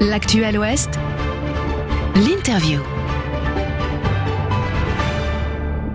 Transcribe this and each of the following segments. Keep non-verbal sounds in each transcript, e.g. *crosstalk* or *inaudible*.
L'actuel Ouest, l'interview.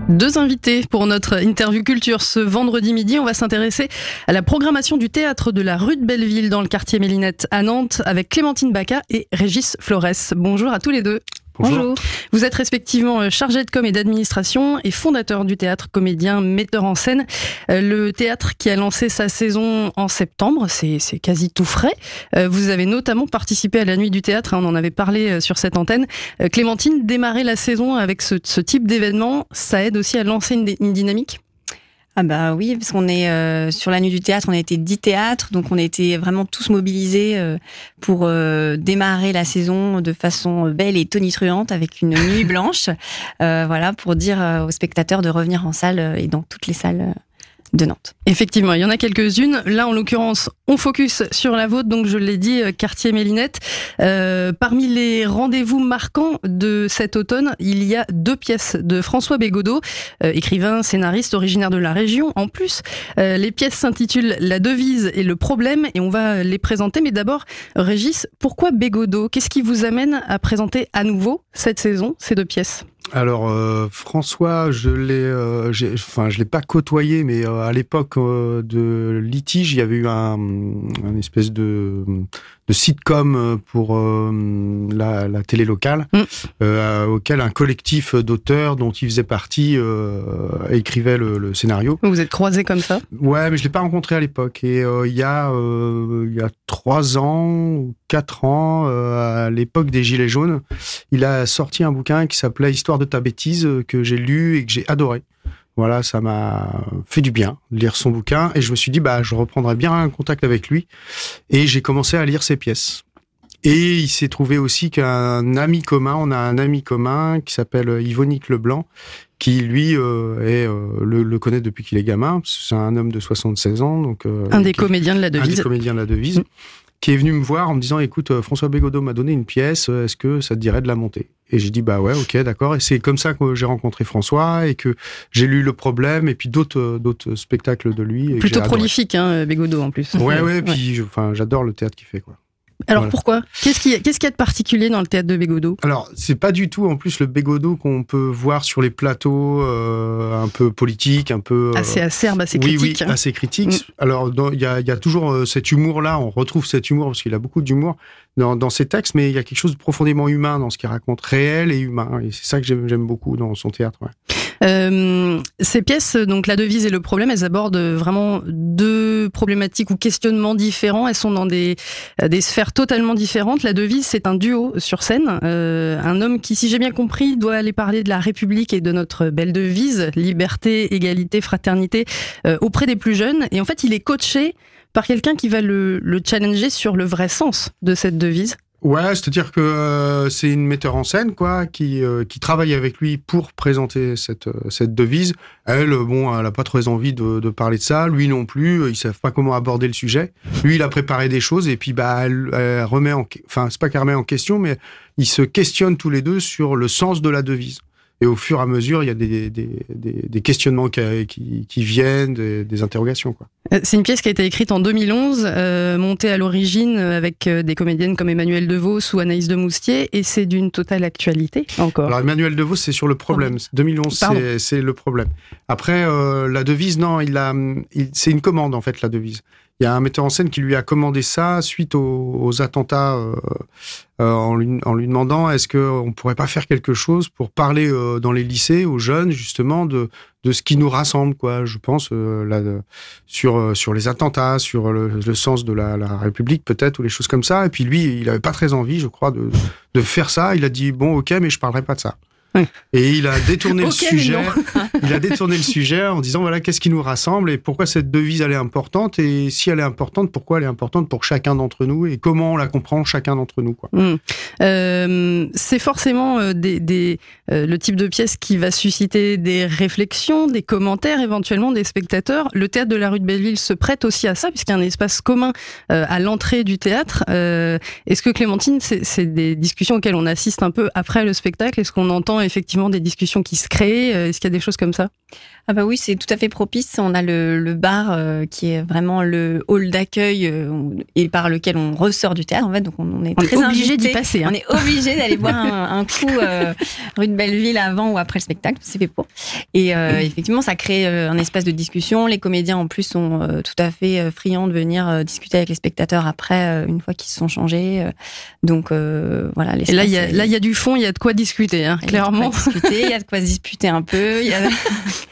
Deux invités pour notre interview culture ce vendredi midi. On va s'intéresser à la programmation du théâtre de la rue de Belleville dans le quartier Mélinette à Nantes avec Clémentine Baca et Régis Flores. Bonjour à tous les deux. Bonjour. Vous êtes respectivement euh, chargé de com et d'administration et fondateur du théâtre, comédien, metteur en scène. Euh, le théâtre qui a lancé sa saison en septembre, c'est quasi tout frais. Euh, vous avez notamment participé à la nuit du théâtre, hein, on en avait parlé sur cette antenne. Clémentine, démarrer la saison avec ce, type d'événement, ça aide aussi à lancer une dynamique? Ah bah oui, parce qu'on est euh, sur la nuit du théâtre, on a été dix théâtres, donc on a été vraiment tous mobilisés euh, pour euh, démarrer la saison de façon belle et tonitruante avec une nuit *laughs* blanche, voilà, pour dire aux spectateurs de revenir en salle et dans toutes les salles Effectivement, il y en a quelques-unes. Là, en l'occurrence, on focus sur la vôtre, donc je l'ai dit, euh, quartier Mélinette. Euh, parmi les rendez-vous marquants de cet automne, il y a deux pièces de François Bégodeau, euh, écrivain, scénariste originaire de la région. En plus, les pièces s'intitulent La devise et le problème, et on va les présenter. Mais d'abord, Régis, pourquoi Bégodeau? Qu'est-ce qui vous amène à présenter à nouveau cette saison ces deux pièces? Alors euh, François, je l'ai, euh, enfin je l'ai pas côtoyé, mais euh, à l'époque de litige, il y avait eu un, un espèce de de sitcom pour la, la, télé locale, mm. auquel un collectif d'auteurs dont il faisait partie écrivait le, le, scénario. Vous êtes croisés comme ça? Ouais, mais je l'ai pas rencontré à l'époque. Et il y a il y a trois ans ou quatre ans, à l'époque des Gilets jaunes, il a sorti un bouquin qui s'appelait Histoire de ta bêtise que j'ai lu et que j'ai adoré. Voilà, ça m'a fait du bien de lire son bouquin et je me suis dit bah je reprendrai bien un contact avec lui et j'ai commencé à lire ses pièces. Et il s'est trouvé aussi qu'un ami commun, on a un ami commun qui s'appelle Yvonique Leblanc, qui lui euh, est, euh, le, connaît depuis qu'il est gamin. C'est un homme de 76 ans, donc euh, un des comédiens de la devise. Un des comédiens de la devise. Mm qui est venu me voir en me disant écoute euh, François Bégodeau m'a donné une pièce euh, est-ce que ça te dirait de la monter? Et j'ai dit bah ouais ok d'accord. Et c'est comme ça que j'ai rencontré François et que j'ai lu le problème et puis d'autres euh, d'autres spectacles de lui plutôt prolifique hein Bégodeau en plus. Ouais *laughs* ouais, puis enfin j'adore le théâtre qu'il fait quoi alors pourquoi? Qu'est-ce qu'il y, a de particulier dans le théâtre de Bégodeau? Alors c'est pas du tout en plus le Bégodeau qu'on peut voir sur les plateaux euh, un peu politiques, un peu euh, assez acerbe, assez critique. Oui, assez critique. Mm. Alors il y a, toujours euh, cet humour là, on retrouve cet humour parce qu'il a beaucoup d'humour dans, dans ses textes, mais il y a quelque chose de profondément humain dans ce qu'il raconte, réel et humain. Et c'est ça que j'aime beaucoup dans son théâtre. Euh, ces pièces, donc la devise et le problème, elles abordent vraiment deux problématiques ou questionnements différents. Elles sont dans des, des sphères totalement différentes. La devise, c'est un duo sur scène. Euh, un homme qui, si j'ai bien compris, doit aller parler de la République et de notre belle devise, liberté, égalité, fraternité, euh, auprès des plus jeunes. Et en fait, il est coaché par quelqu'un qui va le, le challenger sur le vrai sens de cette devise. Ouais, c'est-à-dire que euh, c'est une metteur en scène quoi, qui euh, qui travaille avec lui pour présenter cette euh, cette devise. Elle, bon, elle a pas très envie de, de parler de ça. Lui non plus. Ils savent pas comment aborder le sujet. Lui, il a préparé des choses et puis bah elle, remet en, enfin c'est pas qu'elle remet en question, mais ils se questionnent tous les deux sur le sens de la devise. Et au fur et à mesure, il y a des, des, des, des questionnements qui, qui, qui viennent, des, interrogations. Quoi. Euh, c'est une pièce qui a été écrite en 2011, euh, montée à l'origine avec euh, des comédiennes comme Emmanuel DeVos ou Anaïs de Moustier, et c'est d'une totale actualité encore. Alors Emmanuel DeVos, c'est sur le problème. 2011, c'est le problème. Après, euh, la devise, non, il a, il, c'est une commande en fait, la devise. Il y a un metteur en scène qui lui a commandé ça suite aux, attentats euh, euh, en, lui, en, lui, demandant est-ce qu'on ne pourrait pas faire quelque chose pour parler euh, dans les lycées aux jeunes justement de, de ce qui nous rassemble quoi je pense euh, là, sur sur les attentats sur le, le sens de la, la République peut-être ou les choses comme ça. Et puis lui il avait pas très envie je crois de, de faire ça. Il a dit bon ok mais je parlerai pas de ça et il a détourné le *laughs* sujet. *laughs* il a détourné le sujet en disant voilà qu'est-ce qui nous rassemble et pourquoi cette devise elle est importante et si elle est importante pourquoi elle est importante pour chacun d'entre nous et comment on la comprend chacun d'entre nous quoi. Hmm. Euh, c'est forcément euh, des, des euh, le type de pièce qui va susciter des réflexions, des commentaires éventuellement des spectateurs. Le théâtre de la rue de Belleville se prête aussi à ça puisqu'il y a un espace commun euh, à l'entrée du théâtre. Est-ce que Clémentine c'est des discussions auxquelles on assiste un peu après le spectacle? Est-ce qu'on entend effectivement des discussions qui se créent. Euh, Est-ce qu'il y a des choses comme ça? Ah bah oui, c'est tout à fait propice. On a le, le bar euh, qui est vraiment le hall d'accueil euh, et par lequel on ressort du théâtre. En fait, donc on, est on très obligé d'y passer. Hein. On est obligé d'aller boire un, un coup euh, rue de Belleville avant ou après le spectacle. C'est fait pour. Et effectivement, ça crée un espace de discussion. Les comédiens en plus sont tout à fait friands de venir discuter avec les spectateurs après, une fois qu'ils se sont changés. donc voilà. Et là, il y a là il y a du fond, il y a de quoi discuter, hein, clairement. Il y a de quoi discuter un peu. Il y a *laughs*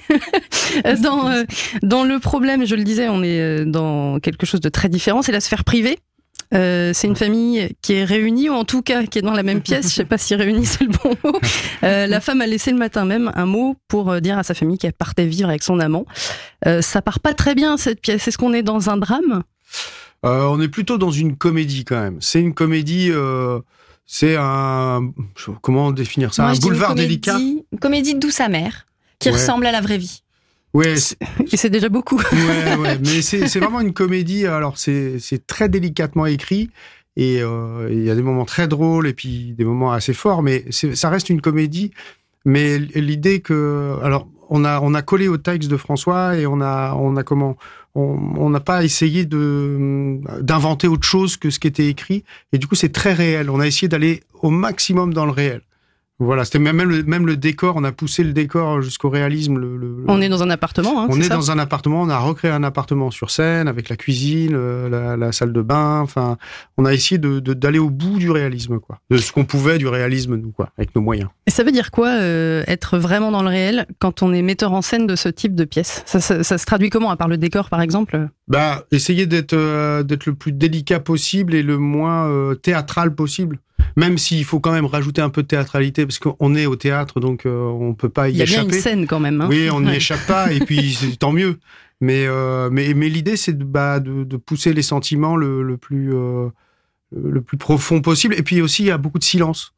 *laughs* dans, euh, dans le problème, je le disais, on est euh, dans quelque chose de très différent, c'est la sphère privée. Euh, c'est une famille qui est réunie, ou en tout cas qui est dans la même pièce. Je sais pas si réunie c'est le bon mot. la femme a laissé le matin même un mot pour dire à sa famille qu'elle partait vivre avec son amant. ça part pas très bien cette pièce. Est-ce qu'on est dans un drame? On est plutôt dans une comédie quand même. C'est une comédie. c'est un comment définir ça? Un boulevard délicat? Une comédie douce amère qui ressemble à la vraie vie. Ouais, et c'est *laughs* déjà beaucoup. ouais, ouais, mais c'est vraiment une comédie. Alors c'est très délicatement écrit et euh, il y a des moments très drôles et puis des moments assez forts, mais ça reste une comédie. Mais l'idée que, alors on a on a collé au texte de François et on a on a comment on n'a pas essayé de d'inventer autre chose que ce qui était écrit et du coup c'est très réel. On a essayé d'aller au maximum dans le réel. Voilà, c'était même le, même le décor, on a poussé le décor jusqu'au réalisme. Le, on est dans un appartement, hein, On est, dans un appartement, on a recréé un appartement sur scène avec la cuisine, la, salle de bain. Enfin, on a essayé de d'aller au bout du réalisme, quoi, de ce qu'on pouvait du réalisme, nous, quoi, avec nos moyens. Et ça veut dire quoi euh, être vraiment dans le réel quand on est metteur en scène de ce type de pièce? Ça, se traduit comment, à part le décor, par exemple? Bah, essayer d'être euh, d'être le plus délicat possible et le moins euh, théâtral possible même s'il faut quand même rajouter un peu de théâtralité parce qu'on est au théâtre, donc euh, on peut pas y, échapper. Il y a bien une scène quand même. Hein. Oui, on n'y échappe pas et puis *laughs* tant mieux. Mais euh, mais mais l'idée c'est de, bah, de, de pousser les sentiments le, le plus le plus profond possible. Et puis aussi il y a beaucoup de silence.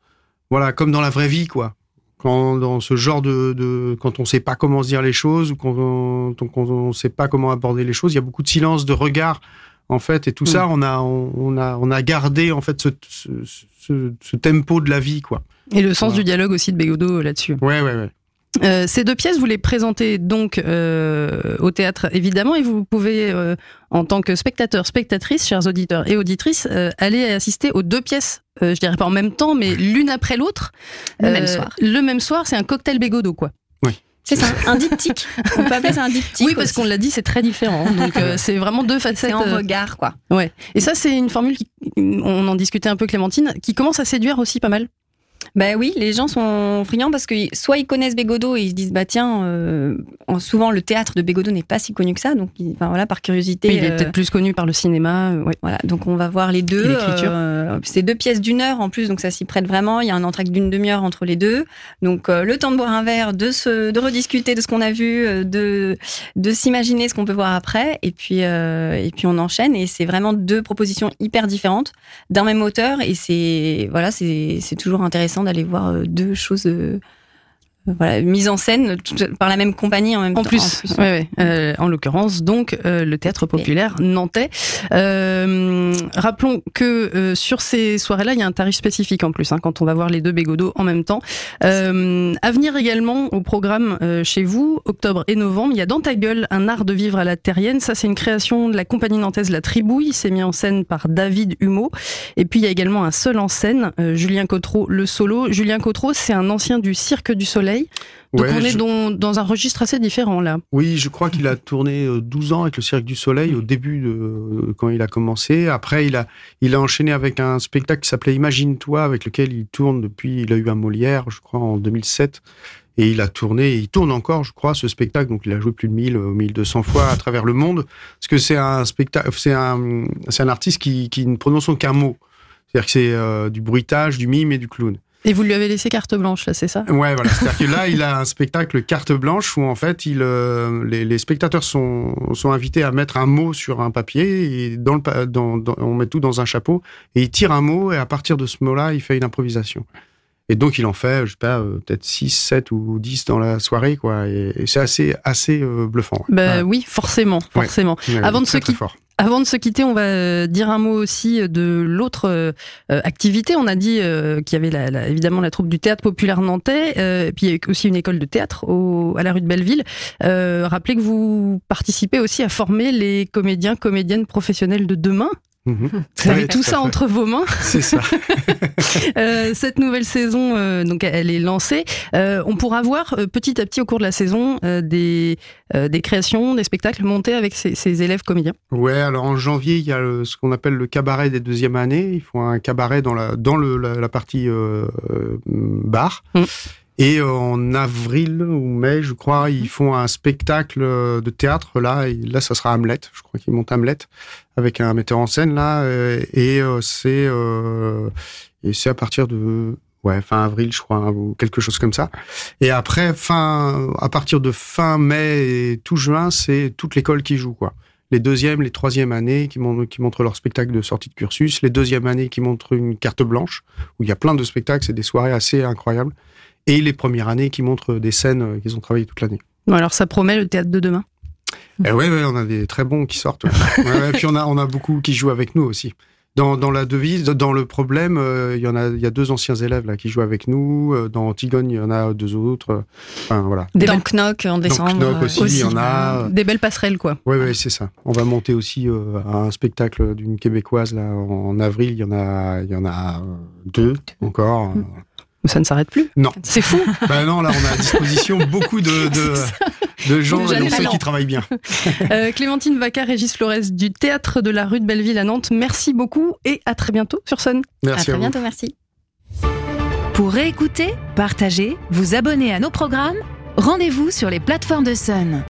Voilà, comme dans la vraie vie quoi. Quand dans ce genre de, de quand on sait pas comment se dire les choses ou quand on, quand on sait pas comment aborder les choses, il y a beaucoup de silence, de regard en fait. Et tout mm. ça on a on, a on a gardé en fait ce, ce, ce, tempo de la vie quoi. Et le sens du dialogue aussi de Bégodeau là-dessus. Ouais ouais ouais euh, ces deux pièces, vous les présentez donc euh, au théâtre évidemment, et vous pouvez, euh, en tant que spectateur, spectatrice, chers auditeurs et auditrices, euh, aller assister aux deux pièces. Euh, je dirais pas en même temps, mais l'une après l'autre. Le même soir. Le même soir, c'est un cocktail Bégodeau, quoi. Oui. C'est ça, un diptyque. On peut appeler ça un diptyque. Oui, parce qu'on l'a dit, c'est très différent. Donc euh, c'est vraiment deux facettes. C'est en regard, quoi. Ouais. Et ça, c'est une formule qui, on en discutait un peu, Clémentine, qui commence à séduire aussi pas mal. Ben oui, les gens sont friands parce que soit ils connaissent Bégodeau et ils se disent bah tiens, euh, souvent le théâtre de Bégodeau n'est pas si connu que ça, donc enfin voilà par curiosité. il est peut-être plus connu par le cinéma. ouais. Voilà, donc on va voir les deux. L'écriture. c'est deux pièces d'une heure en plus, donc ça s'y prête vraiment. Il y a un entracte d'une demi-heure entre les deux, donc le temps de boire un verre, de se, de rediscuter de ce qu'on a vu, de de s'imaginer ce qu'on peut voir après, et puis et puis on enchaîne et c'est vraiment deux propositions hyper différentes d'un même auteur et c'est voilà c'est c'est toujours intéressant d'aller voir euh, deux choses euh, voilà, mise en scène par la même compagnie en même en temps. Plus, en plus, euh, en l'occurrence, donc euh, le théâtre populaire nantais. Euh, rappelons que euh, sur ces soirées-là, il y a un tarif spécifique en plus hein, quand on va voir les deux bégodos en même temps. à venir également au programme chez vous, octobre et novembre, il y a dans ta gueule un art de vivre à la terrienne. Ça, c'est une création de la compagnie nantaise La Tribouille. C'est mis en scène par David Humeau. Et puis il y a également un seul en scène, Julien Cotreau, le solo. Julien Cotreau, c'est un ancien du Cirque du Soleil donc on est dans, un registre assez différent là. Oui, je crois qu'il a tourné 12 euh, ans avec le Cirque du Soleil au début de euh, quand il a commencé. Après, il a il a enchaîné avec un spectacle qui s'appelait Imagine-toi, avec lequel il tourne depuis. Il a eu un Molière, je crois, en 2007. Et il a tourné, et il tourne encore, je crois, ce spectacle. Donc, il a joué plus de 1000, 1200 euh, fois à travers le monde. Parce que c'est un spectacle, c'est un, c'est un artiste qui, qui ne prononce aucun mot. C'est-à-dire que c'est du bruitage, du mime et du clown. Et vous lui avez laissé carte blanche, là, c'est ça? Ouais, voilà. *laughs* C'est-à-dire que là, il a un spectacle carte blanche où en fait, il, euh, les, les, spectateurs sont, sont invités à mettre un mot sur un papier et dans le, dans, on met tout dans un chapeau et il tire un mot et à partir de ce mot-là, il fait une improvisation. Et donc, il en fait, je sais pas, euh, peut-être 6, 7 ou 10 dans la soirée, quoi. Et, c'est assez, assez euh, bluffant. Bah oui, forcément, forcément. Avant de se quitter. Avant de se quitter, on va dire un mot aussi de l'autre activité. On a dit qu'il y avait la, évidemment la troupe du théâtre populaire nantais, et puis il y a aussi une école de théâtre au, à la rue de Belleville. rappelez que vous participez aussi à former les comédiens, comédiennes professionnels de demain. Mhm. Vous avez tout ça entre vos mains. C'est ça. *laughs* *laughs* euh, cette nouvelle saison, euh, donc elle est lancée. Euh, on pourra voir petit à petit au cours de la saison des, des créations, des spectacles montés avec ces, ces, élèves comédiens. Ouais, alors en janvier, il y a le, ce qu'on appelle le cabaret des deuxièmes années. Ils font un cabaret dans la dans le, la, la partie bar. Mm. Et en avril ou mai, je crois, ils font un spectacle de théâtre. Là, et là, ça sera Hamlet. Je crois qu'ils montent Hamlet avec un metteur en scène là. Euh, et euh, c'est euh, et c'est à partir de ouais fin avril, je crois, ou quelque chose comme ça. Et après fin à partir de fin mai et tout juin, c'est toute l'école qui joue quoi les deuxièmes, les troisièmes années qui, montrent, qui montrent leur spectacle de sortie de cursus, les deuxièmes années qui montrent une carte blanche, où il y a plein de spectacles, c'est des soirées assez incroyables et les premières années qui montrent des scènes euh, qu'ils ont travaillé toute l'année. Bon, alors ça promet le théâtre de demain? Eh ouais, ouais, on a des très bons qui sortent. Ouais. et puis on a, on a beaucoup qui jouent avec nous aussi. Dans, dans la devise, dans le problème, euh, il y en a, il y a deux anciens élèves là qui jouent avec nous. Euh, dans Antigone, il y en a deux autres. Enfin voilà. Des dans Knock en décembre. Knock aussi, il y en a. Des belles passerelles quoi. Oui, oui, c'est ça. On va monter aussi un spectacle d'une québécoise là en avril. Il y en a, il y en a deux encore. Mm ça ne s'arrête plus. Non. C'est fou. *laughs* ben non, là, on a à disposition beaucoup de, de, *laughs* gens et ceux qui travaillent bien. *laughs* Euh, Clémentine Vaca, Régis Flores du Théâtre de la rue de Belleville à Nantes, merci beaucoup et à très bientôt sur Sun. Merci. À très bientôt, merci. Pour réécouter, partager, vous abonner à nos programmes, rendez-vous sur les plateformes de Sun.